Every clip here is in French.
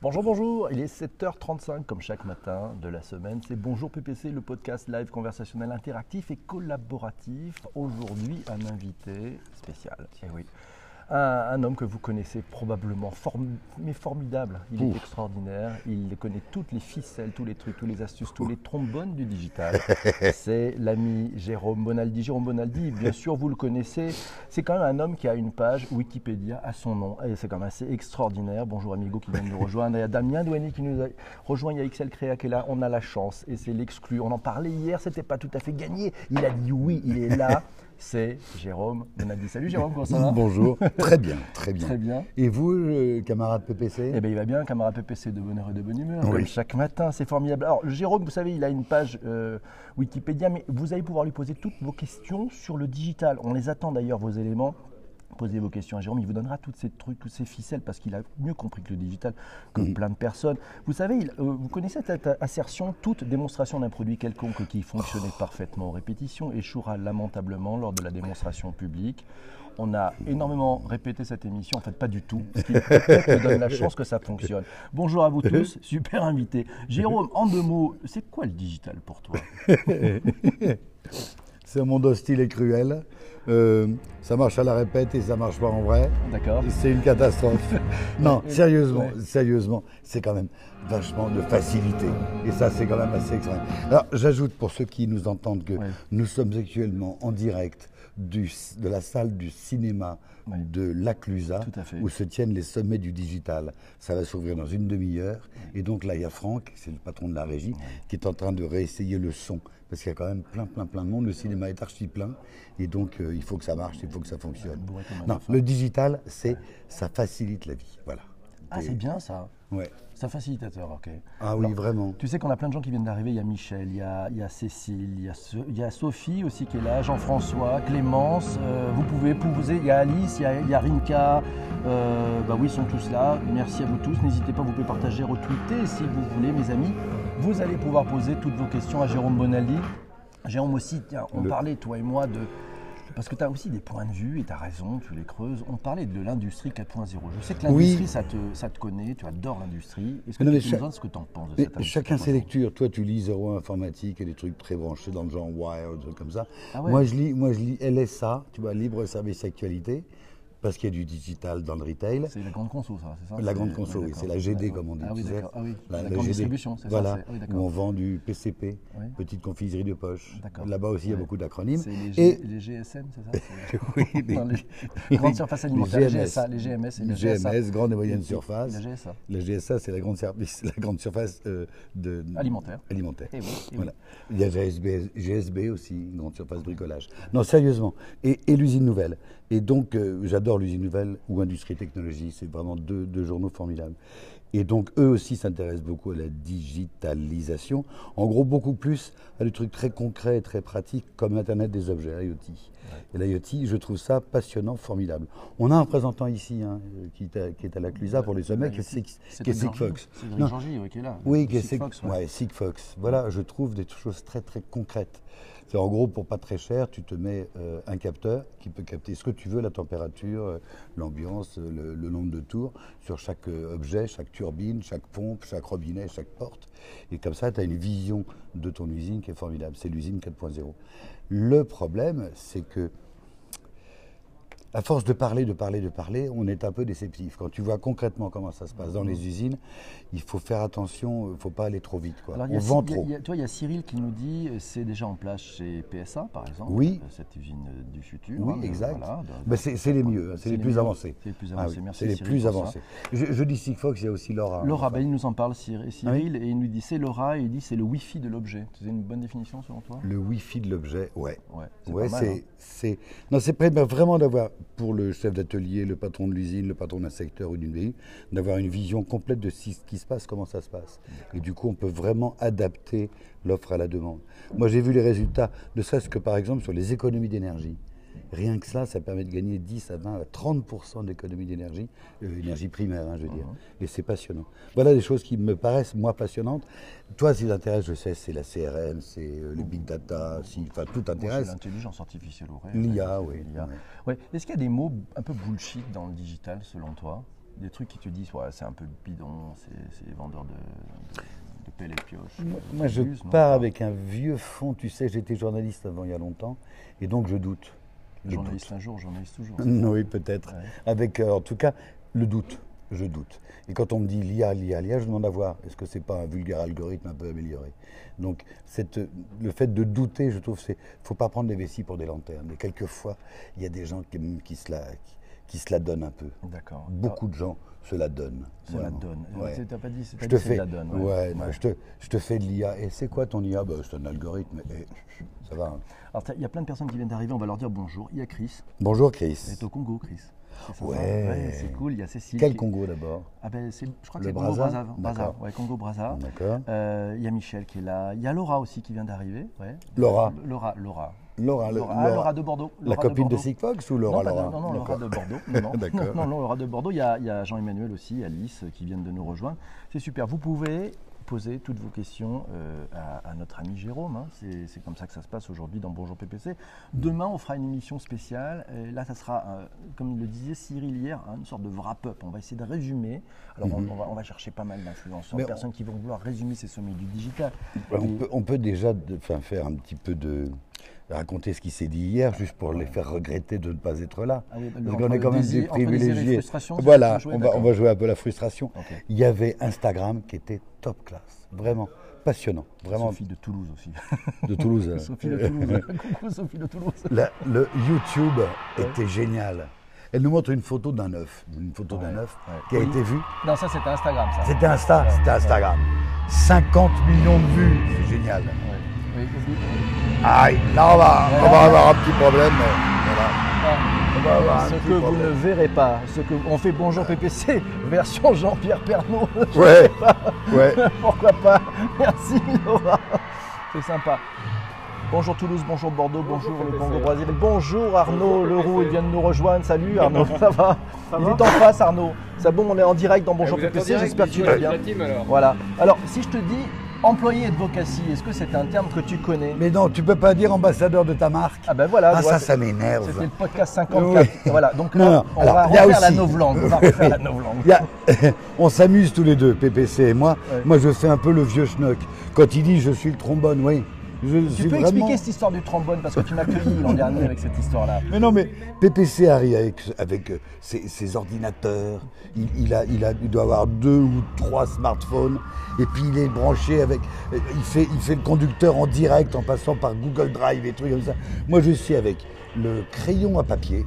Bonjour, bonjour, il est 7h35 comme chaque matin de la semaine. C'est Bonjour PPC, le podcast live conversationnel interactif et collaboratif. Aujourd'hui, un invité spécial. Eh oui. Un, un homme que vous connaissez probablement, form- mais formidable. Il est extraordinaire. Il connaît toutes les ficelles, tous les trucs, tous les astuces, tous les trombones du digital. C'est l'ami Jérôme Bonaldi. Jérôme Bonaldi, bien sûr, vous le connaissez. C'est quand même un homme qui a une page Wikipédia à son nom. Et c'est quand même assez extraordinaire. Bonjour Amigo qui vient de nous rejoindre. Il y a Damien Douani qui nous a rejoint. Il y a XL Créa qui est là. On a la chance et c'est l'exclu. On en parlait hier, c'était pas tout à fait gagné. Il a dit oui, il est là. C'est Jérôme Bonaldi. Salut Jérôme, comment ça va? Bonjour. Très bien, très bien. Très bien. Et vous, euh, camarade PPC Eh bien, il va bien, camarade PPC de bonheur et de bonne humeur. Oui. chaque matin, c'est formidable. Alors, Jérôme, vous savez, il a une page euh, Wikipédia, mais vous allez pouvoir lui poser toutes vos questions sur le digital. On les attend d'ailleurs, vos éléments. Posez vos questions à Jérôme, il vous donnera tous ces trucs, toutes ces ficelles, parce qu'il a mieux compris que le digital que Mhm. plein de personnes. Vous savez, il- euh, vous connaissez cette assertion toute démonstration d'un produit quelconque qui fonctionnait parfaitement en répétition échouera lamentablement lors de la démonstration publique. On a énormément répété cette émission, en fait pas du tout, ce qui peut-être donne la chance que ça fonctionne. Bonjour à vous tous, super invité. Jérôme, en deux mots, c'est quoi le digital pour toi? C'est un monde hostile et cruel. Euh, ça marche à la répète et ça marche pas en vrai. D'accord C'est une catastrophe. non, sérieusement, Ouais. sérieusement, c'est quand même vachement de facilité. Et ça, c'est quand même assez extrême. Alors, j'ajoute pour ceux qui nous entendent que Ouais. nous sommes actuellement en direct du, de la salle du cinéma Ouais. de l'Aclusa, où se tiennent les sommets du digital. Ça va s'ouvrir dans une demi-heure. Et donc là, il y a Franck, c'est le patron de la régie, qui est en train de réessayer le son. Parce qu'il y a quand même plein, plein, plein de monde. Le cinéma est archi plein. Et donc, euh, il faut que ça marche, il faut que ça fonctionne. Non, le digital, c'est, ça facilite la vie. Voilà. Ah, c'est bien ça. Ouais. C'est un facilitateur, ok. Ah oui, Alors, vraiment. Tu sais qu'on a plein de gens qui viennent d'arriver. Il y a Michel, il y a, il y a Cécile, il y a, So- il y a Sophie aussi qui est là, Jean-François, Clémence. euh, vous pouvez poser. Il y a Alice, il y a, il y a Rinka. euh, bah oui, ils sont tous là. Merci à vous tous. N'hésitez pas, vous pouvez partager, retweeter si vous voulez, mes amis. Vous allez pouvoir poser toutes vos questions à Jérôme Bonaldi. Jérôme aussi, tiens, on Le- parlait, toi et moi, de. Parce que tu as aussi des points de vue et tu as raison, tu les creuses. On parlait de l'industrie 4.0. Je sais que Oui. l'industrie, ça, te, ça te connaît, tu adores l'industrie. Est-ce que Non, tu nous chaque- dire ce que tu en penses de Mais cette industrie chacun ses 4.0? lectures. Toi, tu lis zéro informatique et des trucs très branchés dans le genre Wire, des trucs comme ça. Ah ouais. Moi, je lis, moi, je lis LSA, tu vois, Libre Service Actualité, parce qu'il y a du digital dans le retail. C'est la grande conso, ça, c'est ça La grande conso, oui, c'est la GD Ouais, comme on dit. Ah oui, d'accord. Ah oui, la, La- grande GD. distribution, c'est Voilà, ça. Oui, où on vend du PCP, Oui. petite confiserie de poche. D'accord. Là-bas aussi, il y a beaucoup d'acronymes. C'est les, G- Et les GSM, c'est ça oui, les, Non, les grandes surfaces alimentaires, les GSA, les GMS et les GSA. GMS, grande et moyenne surface. La GSA. La GSA, c'est la grande, service, la grande surface euh, de, Alimentaire. alimentaire. Eh eh. Voilà. Il y a GSB, GSB aussi, une grande surface bricolage. Non, sérieusement. Et, l'usine nouvelle. Et donc, euh, j'adore l'usine nouvelle ou Industrie et Technologie. C'est vraiment deux, deux journaux formidables. Et donc, eux aussi s'intéressent beaucoup à la digitalisation. En gros, beaucoup plus à des trucs très concrets et très pratiques comme l'Internet des objets, l'IoT. Et l'IoT, je trouve ça passionnant, formidable. On a un représentant ici hein, qui, est à, qui est à la Clusa pour les sommets, qui est, Sigfox. C'est qui est là. Oui, qui est Sigfox, Sig- ouais. ouais, Sigfox. Voilà, je trouve des choses très très concrètes. C'est en gros, pour pas très cher, tu te mets euh, un capteur qui peut capter ce que tu veux, la température, euh, l'ambiance, euh, le, le nombre de tours, sur chaque objet, chaque turbine, chaque pompe, chaque robinet, chaque porte. Et comme ça, tu as une vision de ton usine qui est formidable. C'est l'usine 4.0. Le problème, c'est que à force de parler, de parler, de parler, on est un peu déceptif. Quand tu vois concrètement comment ça se passe dans les usines, il faut faire attention, il ne faut pas aller trop vite. Quoi. Alors, on vend trop. toi, il y a Cyril qui nous dit euh, c'est déjà en place chez PSA, par exemple. Oui. euh, Cette usine euh, du futur. Oui, hein, exact. voilà, Ben, c'est les mieux, hein, c'est les, plus avancés. C'est les plus Ah avancés. oui, Merci c'est les Cyril plus avancés. Je, je dis Sigfox, il y a aussi Laura. hein, Laura, ben, il nous en parle, Cyr- Ah Cyril, et il nous dit c'est Laura, et il dit c'est le Wi-Fi de l'objet. C'est une bonne définition selon toi? Le Wi-Fi de l'objet, ouais. Ouais, c'est Ouais, hein. non, c'est vraiment d'avoir, pour le chef d'atelier, le patron de l'usine, le patron d'un secteur ou d'une ville, d'avoir une vision complète de ce qui se passe, comment ça se passe. Et du coup, on peut vraiment adapter l'offre à la demande. Moi, j'ai vu les résultats, ne serait-ce que par exemple sur les économies d'énergie. Rien que ça, ça permet de gagner 10 à 20 à 30 d'économie d'énergie, euh, énergie primaire, hein, je veux dire. Et c'est passionnant. Voilà des choses qui me paraissent, moi, passionnantes. Toi, qui t'intéresse, je sais, c'est la CRM, c'est euh, le big data, si, enfin, tout t'intéresse. l'intelligence artificielle. L'IA, oui, l'IA. ouais. Est-ce qu'il y a des mots un peu bullshit dans le digital selon toi? Des trucs qui te disent ouais, c'est un peu bidon, c'est les vendeurs de, de, de pioches. Moi, moi, je pars avec un vieux fond, tu sais, j'étais journaliste avant il y a longtemps, et donc je doute. Journaliste un jour, journaliste toujours. Oui, peut-être. Ouais. Avec, euh, en tout cas, le doute. Je doute. Et quand on me dit l'IA, l'IA, l'IA, je demande à voir, est-ce que c'est pas un vulgaire algorithme un peu amélioré? Donc, cette, le fait de douter, je trouve, c'est, faut pas prendre des vessies pour des lanternes. Et quelquefois, il y a des gens qui, qui se la, qui, qui se la donnent un peu. D'accord. Beaucoup de gens se la donnent. Se la vraiment. donne. Ouais. Tu n'as pas dit, Je te dit c'est fais, la donne. ouais, non, Ouais. Je, te, je te fais de l'IA. Et c'est quoi ton IA Bah, C'est un algorithme. Et ça va. hein. Alors, il y a plein de personnes qui viennent d'arriver, on va leur dire bonjour. Il y a Chris, Bonjour elle Chris. est au Congo, Chris. Ouais. c'est cool. Il y a Cécile. Quel qui- Congo d'abord? Ah ben, c'est- je crois que c'est Congo Brazza? Congo Brazza. D'accord. Euh, Il y a Michel qui est là. Il y a Laura aussi qui vient d'arriver. Ouais. Laura. Laura, Laura. Laura, Laura, Laura- Laura de Bordeaux. la copine de. Sigfox ou Laura non, de- Laura non, non, Laura de Bordeaux. Non, non. D'accord. non, non, Laura de Bordeaux. Il y a, Jean-Emmanuel aussi, Alice, qui viennent de nous rejoindre. C'est super. Vous pouvez poser toutes vos questions euh, à, à notre ami Jérôme. hein. C'est comme ça que ça se passe aujourd'hui dans Bonjour PPC. Demain, on fera une émission spéciale. Et là, ça sera, euh, comme le disait Cyril hier, hein, une sorte de wrap-up. On va essayer de résumer. Alors, on, on va, on va chercher pas mal d'influenceurs, de on- personnes qui vont vouloir résumer ces sommets du digital. on, peut, on peut déjà de- faire un petit peu de. Raconter ce qui s'est dit hier, juste pour les faire regretter de ne pas être là. Ah oui, Parce qu'on est quand même désir- des privilégiés. Voilà, jouer, on va, on va jouer un peu la frustration. Il y avait Instagram qui était top classe, vraiment passionnant, vraiment Sophie de Toulouse aussi. de Toulouse. Sophie de Toulouse. Coucou Sophie de Toulouse. La- le YouTube était génial. Elle nous montre une photo d'un œuf, une photo d'un œuf ouais. qui a Oui. été vue. Non, ça c'était Instagram ça. C'était Insta, c'était. Instagram. 50 millions de vues, c'est génial. Aïe, là on va, on va avoir un petit problème. mais voilà. Ah, On va avoir un ce petit que vous problème. ne verrez pas, ce que on fait Bonjour PPC version Jean-Pierre Pernaut. Ouais, ouais. Pourquoi pas Merci Laura. C'est sympa. Bonjour Toulouse, bonjour Bordeaux, bonjour le Congo Brazzaville, bonjour Arnaud Leroux, il vient de nous rejoindre. Salut Arnaud, ça va Il est en face Arnaud. C'est bon, on est en direct dans Bonjour Vous êtes en PPC, direct, j'espère que tu bisous vas à bien. la team, alors. Voilà. Alors, si je te dis employé advocacy, est-ce que c'est un terme que tu connais Mais non, tu peux pas dire ambassadeur de ta marque. Ah ben voilà. Ah, ça, ça m'énerve. C'était le podcast 54. Oui. Voilà, donc là, non, on alors, va refaire la novlangue. On va refaire la novlangue. Il y a- on s'amuse tous les deux, PPC et moi. Ouais. Moi, je fais un peu le vieux schnock. Quand il dit je suis le trombone, oui. Je Tu peux vraiment... expliquer cette histoire du trombone parce que tu m'as accueilli l'an dernier avec cette histoire-là. Mais non, mais PPC arrive avec, avec euh, ses, ses ordinateurs. Il, il a, il, a, il doit avoir deux ou trois smartphones. Et puis il est branché avec. euh, Il fait, il fait le conducteur en direct en passant par Google Drive et trucs comme ça. Moi, je suis avec le crayon à papier,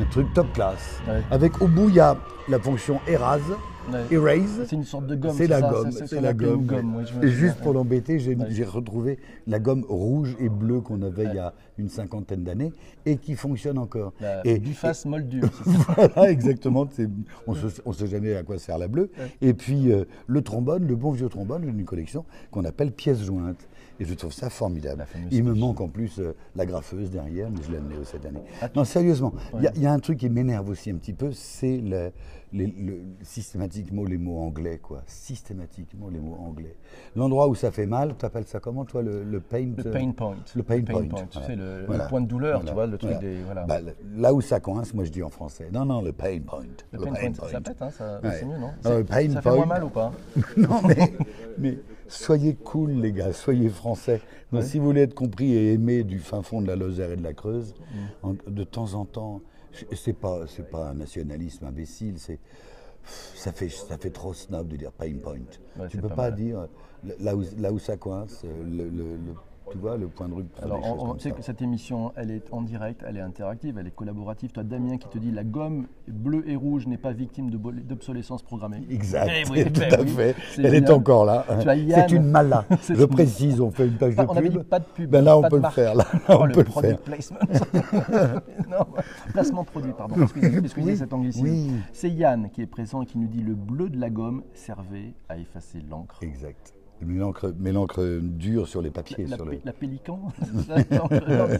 un truc top class. Ouais. Avec au bout, il y a la fonction Erase. Ouais. Erase. C'est une sorte de gomme. C'est la ça, gomme, c'est- la gomme. et juste pour l'embêter, j'ai Ouais. retrouvé la gomme rouge et bleue qu'on avait il y a une cinquantaine d'années et qui fonctionne encore. La et, c'est ça. voilà, exactement. On ne sait jamais à quoi sert la bleue. Et puis euh, le trombone, le bon vieux trombone, j'ai une collection qu'on appelle pièces jointes. Et je trouve ça formidable. Il me manque en plus euh, la graffeuse derrière, mais je l'ai amenée cette année. Ah, non, sérieusement, il y a- Ouais. il y, a un truc qui m'énerve aussi un petit peu, c'est le, les- le- systématiquement les mots anglais, quoi. Systématiquement les mots anglais. L'endroit où ça fait mal, tu appelles ça comment, toi, le, le pain Le euh, pain point. Le pain, point. Tu voilà. sais, le, Voilà. point de douleur, tu vois, le truc des. Bah, là où ça coince, moi je dis en français. Non, non, le pain point. le pain point, ça, ça pète, hein, ça, Ouais. c'est mieux, non pain Ça fait moins point. mal ou pas? Non, mais, mais soyez cool, les gars, soyez français. Donc, Si vous voulez être compris et aimé du fin fond de la Lozère et de la Creuse, Mm. en- de temps en temps, c'est pas, c'est pas un nationalisme imbécile, c'est. Ça fait, ça fait trop snob de dire pain point. Ouais, tu c'est peux pas dire là où, là où ça coince, le, le- le- tu vois, le point de rupture. Alors, on- on comme sait ça. que cette émission, elle est en direct, elle est interactive, elle est collaborative. Toi, Damien, qui te dit la gomme bleue et rouge n'est pas victime d'obsolescence programmée. Exact, Eh oui, tout ben à oui, fait. Elle est encore là. Yann. C'est une mala. Je précise, on fait une page Pas- de on avait pub. dit pas de pub. Ben là, on peut le marque. faire. Là, Oh, on peut le product faire. placement. non, placement produit, pardon. Excusez, excusez Oui, cet anglicisme. oui. C'est Yann qui est présent et qui nous dit le bleu de la gomme servait à effacer l'encre. Exact. Mais l'encre, dure sur les papiers. La, sur le... la pélican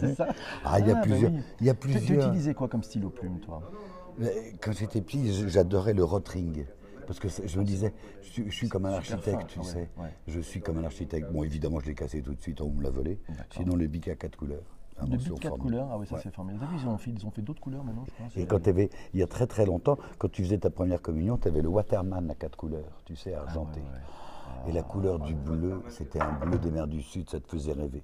c'est ça, Ah, il y a bah plusieurs- oui. il y a Tu- Tu, plusieurs- utilisais quoi comme stylo plume, toi? Quand j'étais petit, j'adorais le rotring. Parce que je me disais, je suis, je suis comme un architecte, fin, tu ouais, sais. ouais. Je suis comme un architecte. Bon, évidemment, je l'ai cassé tout de suite, on me l'a volé. Sinon, le bic à quatre couleurs. Invention but 4 formidable. couleurs, ah oui, ça Ouais. c'est formidable. Ils ont fait, ils ont fait d'autres couleurs maintenant, je pense. Et quand tu avais, il y a très très longtemps, quand tu faisais ta première communion, tu avais le Waterman à quatre couleurs, tu sais, argenté. Et la couleur du bleu, c'était un bleu des mers du Sud, ça te faisait rêver.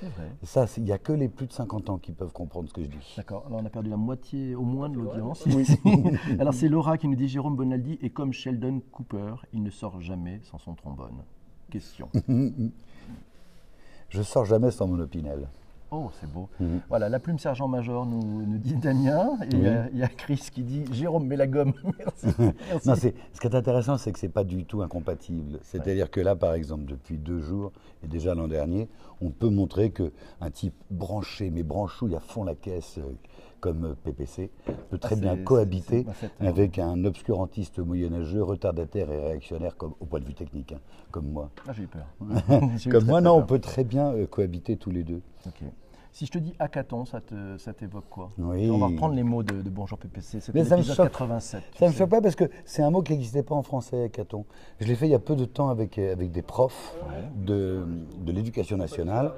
C'est vrai. Et ça, il n'y a que les plus de 50 ans qui peuvent comprendre ce que je dis. D'accord, alors on a perdu la moitié au moins de l'audience. alors c'est Laura qui nous dit Jérôme Bonaldi est comme Sheldon Cooper, il ne sort jamais sans son trombone. Question. Je sors jamais sans mon opinel. Oh, c'est beau. Mhm. Voilà, la plume sergent-major nous, nous dit Damien, et il y a- il y, a Chris qui dit Jérôme, mets la gomme. Merci. Merci. Non, ce qui est intéressant, c'est que c'est pas du tout incompatible. C'est-à-dire que là, par exemple, depuis deux jours, et déjà l'an dernier, on peut montrer que un type branché, mais branchouille à fond la caisse, euh, comme euh, PPC, peut très Ah, bien cohabiter c'est- avec un obscurantiste moyenâgeux, retardataire et réactionnaire, comme, au point de vue technique, hein, comme moi. Ah, j'ai eu peur. Eu Comme moi, non, on peut très bien euh, cohabiter tous les deux. Ok. Si je te dis hackathon, ça te- ça t'évoque quoi? Oui. On va reprendre les mots de, de Bonjour PPC. C'était Mais ça me l'épisode choque. 87. tu Ça me choque pas parce que c'est un mot qui n'existait pas en français, Caton. Je l'ai fait il y a peu de temps avec, euh, avec des profs de, de l'éducation nationale,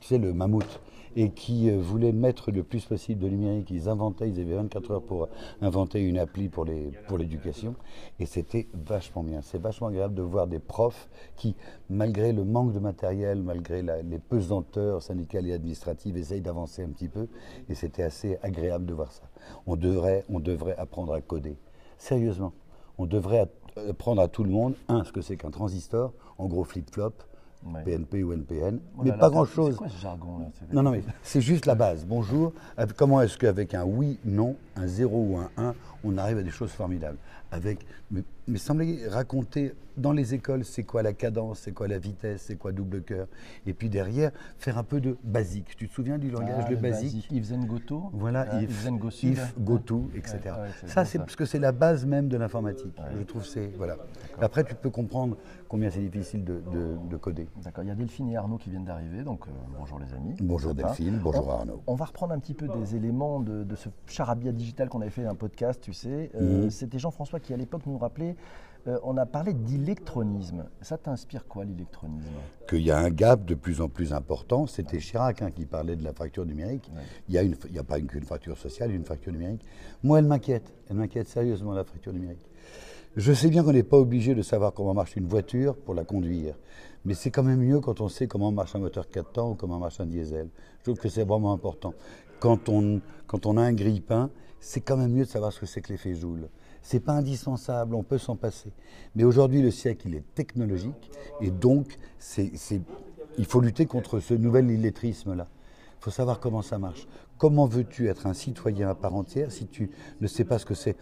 tu sais, le mammouth, et qui euh, voulaient mettre le plus possible de numérique. Ils inventaient, ils avaient 24 heures pour inventer une appli pour les- pour l'éducation, et c'était vachement bien. C'est vachement agréable de voir des profs qui, malgré le manque de matériel, malgré les pesanteurs syndicales et administratives, essayent d'avancer un petit peu, et c'était assez agréable de voir ça. On devrait, on devrait apprendre à coder. Sérieusement, on devrait app- apprendre à tout le monde, un, ce que c'est qu'un transistor, en gros flip-flop, Ouais. PNP ou NPN, Oh mais là pas grand-chose. C'est quoi ce jargon là Non, non, mais c'est juste la base. Bonjour. Avec- Comment est-ce qu'avec un oui, non, un 0 ou un 1, on arrive à des choses formidables? Avec, mais, mais semblez raconter dans les écoles, c'est quoi la cadence, c'est quoi la vitesse, c'est quoi double cœur. Et puis derrière, faire un peu de basique. Tu te souviens du langage Ah, de le basique If then go to. voilà, Ah, if, if, go to, etc. Ouais, ouais, c'est ça, c'est parce que c'est la base même de l'informatique. Je trouve c'est voilà. Après, tu peux comprendre combien c'est difficile de, de- de coder. D'accord, il y a Delphine et Arnaud qui viennent d'arriver, donc euh, bonjour les amis. Bonjour Delphine, bonjour On- Arnaud. On va reprendre un petit peu des éléments de, de ce charabia digital qu'on avait fait un podcast, tu sais. Euh, Mhm. C'était Jean-François qui à l'époque nous rappelait, euh, on a parlé d'électronisme. Ça t'inspire quoi l'électronisme? Qu'il y a un gap de plus en plus important. C'était Chirac hein, qui parlait de la fracture numérique. Il y a, a pas une- qu'une fracture sociale, une fracture numérique. Moi, elle m'inquiète. Elle m'inquiète sérieusement, la fracture numérique. Je sais bien qu'on n'est pas obligé de savoir comment marche une voiture pour la conduire. Mais c'est quand même mieux quand on sait comment marche un moteur 4 temps ou comment marche un diesel. Je trouve que c'est vraiment important. Quand on, quand on a un grille-pain, c'est quand même mieux de savoir ce que c'est que l'effet Joule. C'est pas indispensable, on peut s'en passer. Mais aujourd'hui, le siècle, il est technologique et donc c'est, il faut lutter contre ce nouvel illettrisme-là. Il faut savoir comment ça marche. Comment veux-tu être un citoyen à part entière si tu ne sais pas ce que c'est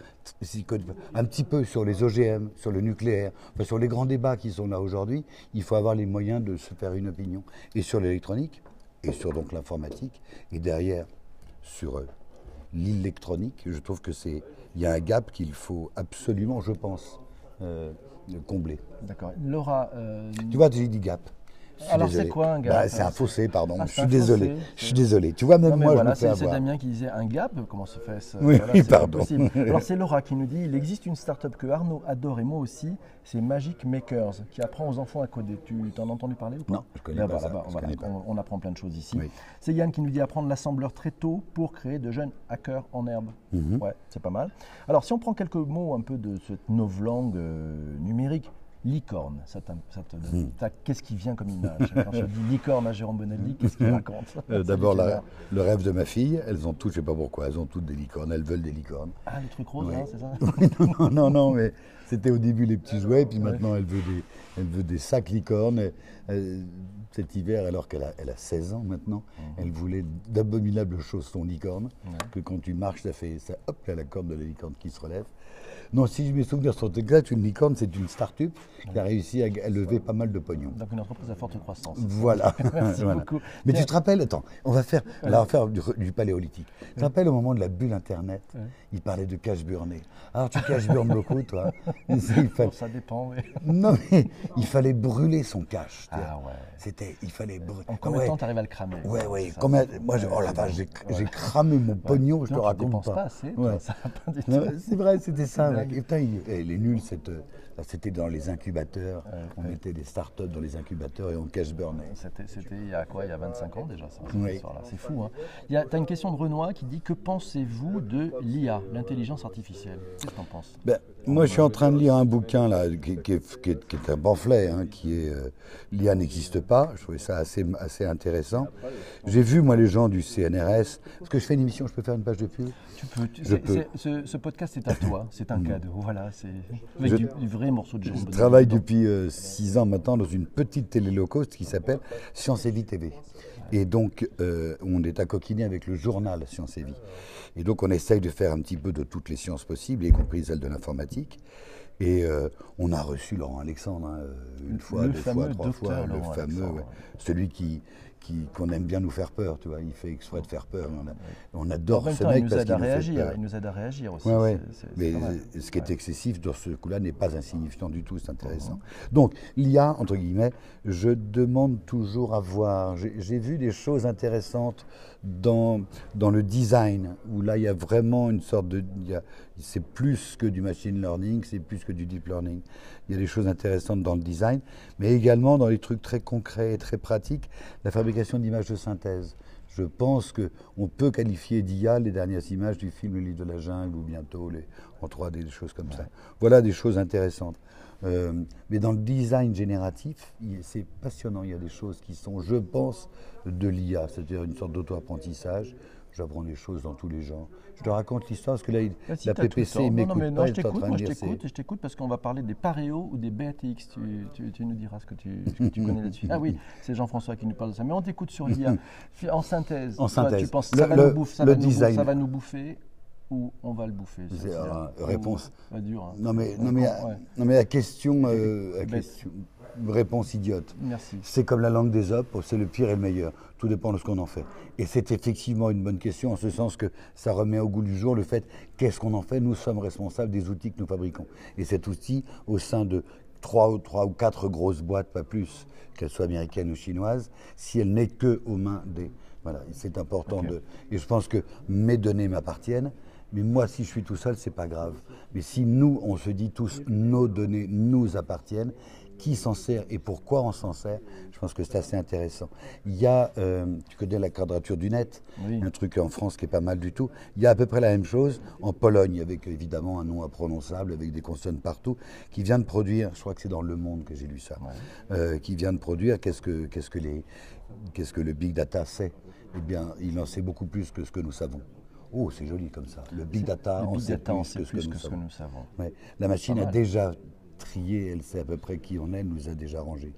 Un petit peu sur les OGM, sur le nucléaire, sur les grands débats qui sont là aujourd'hui, il faut avoir les moyens de se faire une opinion. Et sur l'électronique, et sur donc l'informatique, et derrière sur euh, l'électronique, je trouve que c'est il y a un gap qu'il faut absolument, je pense, euh, combler. D'accord. Laura, euh, Tu vois, j'ai dit gap. Je Alors, c'est quoi un gap Bah, C'est un fossé, pardon. Ah, je c'est suis désolé. fossé, Je suis désolé. Tu vois, même Non, moi, voilà, je me fais c'est. Damien qui disait un gap, comment se fait ça Oui, Voilà, pardon. impossible. Alors c'est Laura qui nous dit il existe une start-up que Arnaud adore et moi aussi, c'est Magic Makers, qui apprend aux enfants à coder. Tu t'en as entendu parler ou pas Non, je connais Ben pas voilà, ça, ben je voilà, connais pas. on, on apprend plein de choses ici. Oui. C'est Yann qui nous dit apprendre l'assembleur très tôt pour créer de jeunes hackers en herbe. Mhm. Ouais, c'est pas mal. Alors si on prend quelques mots un peu de cette novlangue euh, numérique, licorne, ça ça te- Mhm. t'as- qu'est-ce qui vient comme image Quand je dis licorne à Jérôme Bonaldi, qu'est-ce qu'il raconte Euh, D'abord, le rêve de ma fille, elles ont toutes, je sais pas pourquoi, elles ont toutes des licornes, elles veulent des licornes. Ah, le truc rose, Oui. là, c'est ça non, non, non, non, mais c'était au début les petits jouets, puis maintenant elle veut des, elle veut des sacs licornes. Euh, cet hiver, alors qu'elle a, elle a 16 ans maintenant, elle voulait d'abominables chaussons licornes, que quand tu marches, ça fait, ça, hop, là, la corde de la licorne qui se relève. Non, si mes souvenirs sont exacts, une licorne, c'est une start-up qui a réussi à, à lever pas mal de pognon. Donc une entreprise à forte croissance. Voilà. Merci Voilà. beaucoup. Mais tu te rappelles, attends, on va faire, là, on va faire du, du paléolithique. Tu te rappelles au moment de la bulle Internet, il parlait de cache burné. Alors tu cache burnes beaucoup, toi. Il fallait- Bon, ça dépend, oui. Non, mais il fallait brûler son vois. Ah ouais. C'était, il fallait brûler. En combien ouais. de temps tu arrives à le cramer Ouais, ouais. C'est ça. Combien, moi, je- oh la vache, j'ai, cramé mon pognon, je te raconte pas. assez, Ouais. c'est vrai, c'était ça. Putain, il, elle est nulle cette, C'était dans les incubateurs. on mettait des startups dans les incubateurs et on cash burnait. C'était il y a quoi Il y a 25 ans déjà, ça, Oui. C'est fou. Hein. Tu as une question de Renoir qui dit Que pensez-vous de l'IA, l'intelligence artificielle? Qu'est-ce que tu en penses? Ben, moi, je suis en train de lire un bouquin là, qui, qui est, qui est- qui est un pamphlet, hein, qui est euh, l'IA n'existe pas. Je trouvais ça assez, assez intéressant. J'ai vu moi les gens du CNRS. Parce que je fais une émission, je peux faire une page de pub? Tu peux. tu- Je peux. ce, ce podcast est à toi, c'est un cadeau. Voilà, c'est avec Je- du, du vrai morceau de jambe. Je travaille depuis euh, six ans maintenant dans une petite télé low cost qui s'appelle Science et Vie TV. Et donc, euh, on est à coquiner avec le journal Science et Vie. Et donc, on essaye de faire un petit peu de toutes les sciences possibles, y compris celle de l'informatique. Et euh, on a reçu Laurent Alexandre hein, une fois, Le deux fois, trois fois, le fameux, ouais. celui qui qu'on aime bien nous faire peur, tu vois. Il fait exprès de faire peur. On, a- on adore ce temps, mec il nous parce qu'il nous fait réagir. peur. Il nous aide à réagir aussi. Ouais, ouais. Mais ce qui est excessif dans ce coup-là n'est pas insignifiant du tout, c'est intéressant. Donc, l'IA, entre guillemets, je demande toujours à voir. J'ai vu des choses intéressantes dans, dans le design, où là, il y a vraiment une sorte de... C'est plus que du machine learning, c'est plus que du deep learning. Il y a des choses intéressantes dans le design, mais également dans les trucs très concrets et très pratiques, la fabrication d'images de synthèse. Je pense qu'on peut qualifier d'IA les dernières images du film Le Livre de la Jungle ou bientôt les, en 3D, des choses comme ça. Voilà des choses intéressantes. Euh, mais dans le design génératif, c'est passionnant. Il y a des choses qui sont, je pense, de l'IA, c'est-à-dire une sorte d'auto-apprentissage. J'apprends des choses dans tous les genres. Je te raconte l'histoire parce que là, il- Bah, si, la PPC, m'écoute non, mais non, pas, je t'écoute, moi je t'écoute, je t'écoute parce qu'on va parler des paréos ou des BATX. Tu, tu- tu nous diras ce que tu, ce que tu connais là-dessus. Ah oui, c'est Jean-François qui nous parle de ça. Mais on t'écoute sur l'IA. En synthèse, En toi, synthèse. tu penses que Le- ça, va le- nous bouffer, ça, le va nous bouffer- design. ça va nous bouffer ou on va le bouffer C'est, euh, ou- réponse. Pas dur. hein. Non mais, non, Ouais, mais, ouais. non mais la question, euh, la question- réponse idiote. Merci. C'est comme la langue des hommes, c'est le pire et le meilleur. Tout dépend de ce qu'on en fait. Et c'est effectivement une bonne question en ce sens que ça remet au goût du jour le fait qu'est-ce qu'on en fait? Nous sommes responsables des outils que nous fabriquons. Et cet outil, au sein de trois ou, trois ou quatre grosses boîtes, pas plus, qu'elles soient américaines ou chinoises, si elle n'est que aux mains des... Voilà, c'est important de... Et je pense que mes données m'appartiennent. Mais moi, si je suis tout seul, c'est pas grave. Mais si nous, on se dit tous, nos données nous appartiennent, qui s'en sert et pourquoi on s'en sert, je pense que c'est assez intéressant. Il y a, euh, tu connais la quadrature du net, Oui. un truc en France qui est pas mal du tout. Il y a à peu près la même chose en Pologne, avec évidemment un nom imprononçable, avec des consonnes partout, qui vient de produire, je crois que c'est dans Le Monde que j'ai lu ça, euh, qui vient de produire, qu'est-ce que, qu'est-ce que, les, qu'est-ce que le big data sait? Eh bien, il en sait beaucoup plus que ce que nous savons. Oh, c'est joli comme ça. Le big data, Le on big sait data, plus on sait ce que plus nous que ce que savons. nous savons. Ouais. La machine a déjà trié, elle sait à peu près qui on est, elle nous a déjà rangés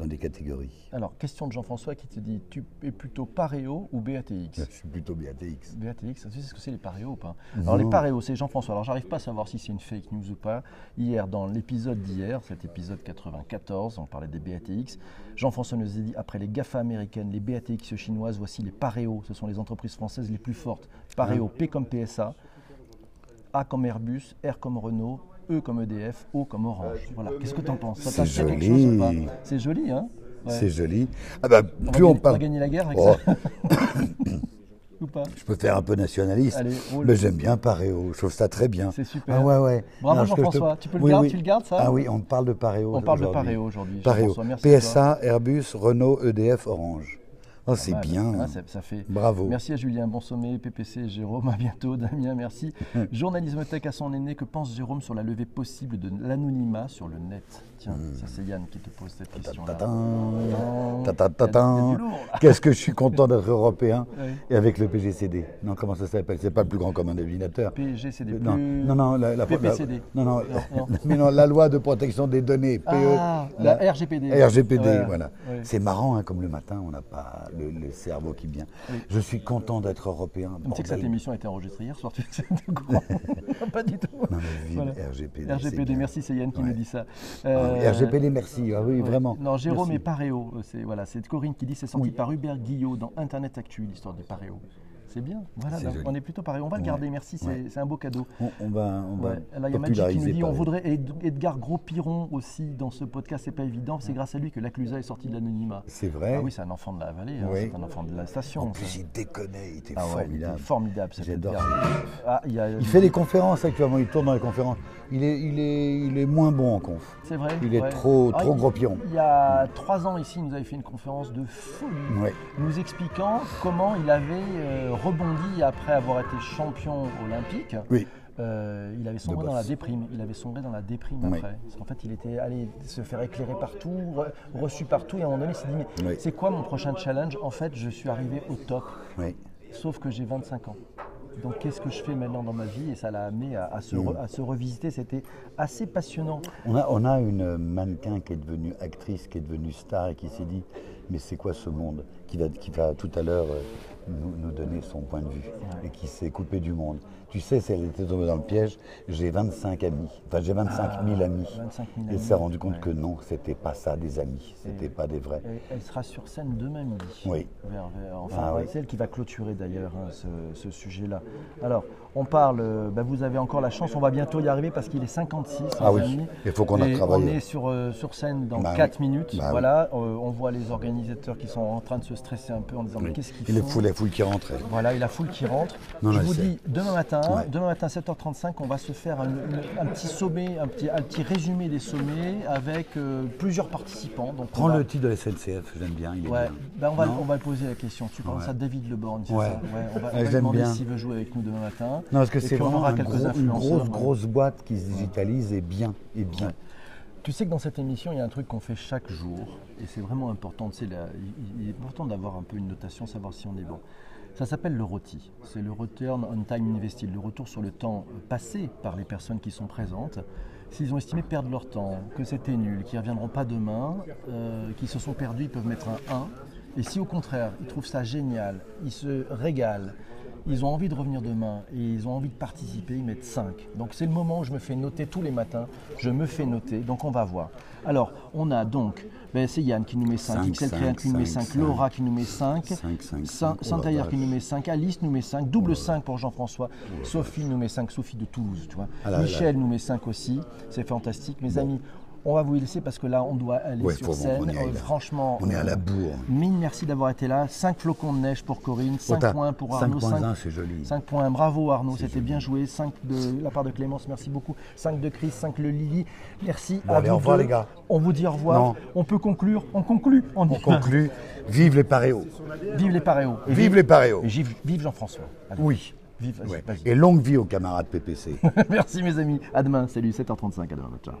dans des catégories. Alors, question de Jean-François qui te dit tu es plutôt paréo ou BATX Je suis plutôt BATX. BATX, tu sais ce que c'est les paréos ou pas? Alors les paréos, c'est Jean-François. Alors j'arrive pas à savoir si c'est une fake news ou pas. Hier, dans l'épisode d'hier, cet épisode 94, on parlait des BATX. Jean-François nous a dit après les GAFA américaines, les BATX chinoises, voici les paréos. Ce sont les entreprises françaises les plus fortes. Paréo, P comme PSA, A comme Airbus, R comme Renault, E comme EDF, O comme Orange. Voilà. Qu'est-ce que tu en penses? C'est joli. C'est joli, hein? Ouais. C'est joli. Ah bah, On plus on on parle. va gagner la guerre avec Oh, ça ou pas? Je peux faire un peu nationaliste, Allez, roule. mais j'aime bien Paréo. Je trouve ça très bien. C'est super. Ah ouais, ouais. Bravo, je te- Jean-François. Tu peux le Oui, garder- oui. tu le gardes, ça? Ah oui, on parle de Paréo. On parle de aujourd'hui. Paréo aujourd'hui. Paréo. PSA, Airbus, Renault, EDF, Orange. Oh, c'est bien. Ah, ça, ça fait. Bravo. Merci à Julien, bon sommet, PPC, Jérôme, à bientôt, Damien, merci. Journalisme Tech à son aîné, que pense Jérôme sur la levée possible de l'anonymat sur le net? Tiens, ça c'est Yann qui te pose cette. Hmm. Là. Qu'est-ce que je suis content d'être européen Oui. et avec le PGCD. Non, comment ça s'appelle? C'est pas le plus grand commun dénominateur. PGCD. Non, plus- non, non, la, la- PPCD. la- non, non, mais non, la loi de protection des données, PE. Ah, la RGPD. RGPD, Ouais, voilà. C'est marrant, hein, comme le matin, on n'a pas le, le cerveau qui vient. Je suis content d'être européen. Tu sais que cette émission a été enregistrée hier soir, tu sais. Pas du tout. Non, mais vive Voilà. RGPD. RGPD, merci, c'est Yann qui Ouais. nous dit ça. Ah, Euh, RGPD, merci. Ah oui, Ouais. vraiment. Non, Jérôme Merci. et Paréo. euh, C'est voilà, Corinne qui dit c'est sorti par Hubert Guillot dans Internet Actu, l'histoire des Paréo. C'est bien. Voilà, on est plutôt pareil. On va le Ouais. garder, merci, c'est Ouais. c'est un beau cadeau. On, on va, on va Ouais. Alors il y a Magic qui nous dit on voudrait Ed- Edgar Gros-Piron aussi dans ce podcast, c'est pas évident, c'est grâce à lui que l'Aclusa est sorti de l'anonymat. C'est vrai. Ah oui, c'est un enfant de la vallée, hein, c'est un enfant de la station. En ça. plus, il déconnait, il était Ah il était formidable. formidable. J'adore. Ah, il, y a- Il fait des conférences actuellement, il tourne dans les conférences. Il est, il est, il est moins bon en conf. C'est vrai. Il est trop- trop il- gros pion. Il y a trois ans ici, il nous avait fait une conférence de folie, nous expliquant comment il avait euh, rebondi après avoir été champion olympique. Oui. Euh, il avait sombré dans la déprime. Il avait sombré dans la déprime Oui. après. Parce qu'en fait, il était allé se faire éclairer partout, re- reçu partout, et à un moment donné, il s'est dit mais Oui. c'est quoi mon prochain challenge? En fait, je suis arrivé au top, Oui. sauf que j'ai 25 ans. Donc, qu'est-ce que je fais maintenant dans ma vie? Et ça l'a amené à, à se Mm. à se revisiter. C'était assez passionnant. On a, on a une mannequin qui est devenue actrice, qui est devenue star et qui s'est dit mais c'est quoi ce monde? Qui va, qui va tout à l'heure euh, nous, nous donner son point de vue et qui s'est coupée du monde. Tu sais, si elle était tombée dans le piège, j'ai 25 amis, enfin j'ai 25 000 amis. 25 000 Et amis, s'est rendu compte ouais. que non, c'était pas ça des amis, c'était pas des vrais. Elle, elle sera sur scène demain midi. Oui. Vers- vers- enfin, Ah oui. elle qui va clôturer d'ailleurs hein, ce, ce sujet-là. Alors, on parle, euh, bah, vous avez encore la chance, on va bientôt y arriver parce qu'il est 56. Ah oui, amis. il faut qu'on a travaillé. On est sur, euh, sur scène dans Bah 4 oui. minutes. Bah oui. voilà, euh, on voit les organisateurs qui sont en train de se stresser un peu en disant mais qu'est-ce qu'ils font la foule qui rentrait. voilà, et la foule qui rentre. Non, Je vous dis, demain matin, Ouais. demain matin 7h35, on va se faire un, petit sommet, un petit, un petit résumé des sommets avec euh, plusieurs participants. Donc on Prends va- le titre de la SNCF, j'aime bien, il est Ouais, bien. ben on, va, on va le poser la question. Tu penses Ouais. à David Leborgne, c'est Ouais. ça On va, on Ouais, va demander bien. s'il veut jouer avec nous demain matin. Non, parce que c'est vraiment aura un quelques gros- une grosse, ouais. grosse boîte qui se digitalise et bien, et bien. Tu sais que dans cette émission, il y a un truc qu'on fait chaque jour, et c'est vraiment important. tu sais, la- il, il est important d'avoir un peu une notation, savoir si on est bon. Ça s'appelle le ROTI. C'est le Return on Time Invested, le retour sur le temps passé par les personnes qui sont présentes. S'ils ont estimé perdre leur temps, que c'était nul, qu'ils ne reviendront pas demain, euh, qu'ils se sont perdus, ils peuvent mettre un 1. Et si au contraire, ils trouvent ça génial, ils se régalent, ils ont envie de revenir demain et ils ont envie de participer, ils mettent 5. Donc c'est le moment où je me fais noter tous les matins, je me fais noter, donc on va voir. Alors, on a donc, ben, c'est Yann qui nous met 5, Cinq, XL Créa qui nous met 5, 5, Laura qui nous met 5, Cinq, cinq, Saint cinq. Oh la Ayer qui nous met 5, Alice nous met 5, double 5 pour Jean-François, Sophie nous met 5, Sophie de Toulouse, tu vois. Ah. Michel nous met 5 aussi, c'est fantastique. Mes amis, on va vous laisser parce que là, on doit aller Ouais, sur scène. Euh, là. franchement, On est à euh, la bourre. Mille merci d'avoir été là. 5 flocons de neige pour Corinne, 5 Ota, points pour Arnaud. 5.1, c'est joli. 5 points, bravo Arnaud, c'était bien joué. 5 de la part de Clémence, merci beaucoup. 5 de Chris, 5 le Lily, merci. Bon, à allez, vous au revoir, deux. les gars. On vous dit au revoir. Non. On peut conclure, on conclut. On, dit On conclut. Vive les paréos. Vive les paréos. Et Vive les paréos. et vive, vive Jean-François. Oui. Vive, Ouais. Et longue vie aux camarades PPC. merci mes amis. À demain. Salut, 7h35. À demain. Ciao.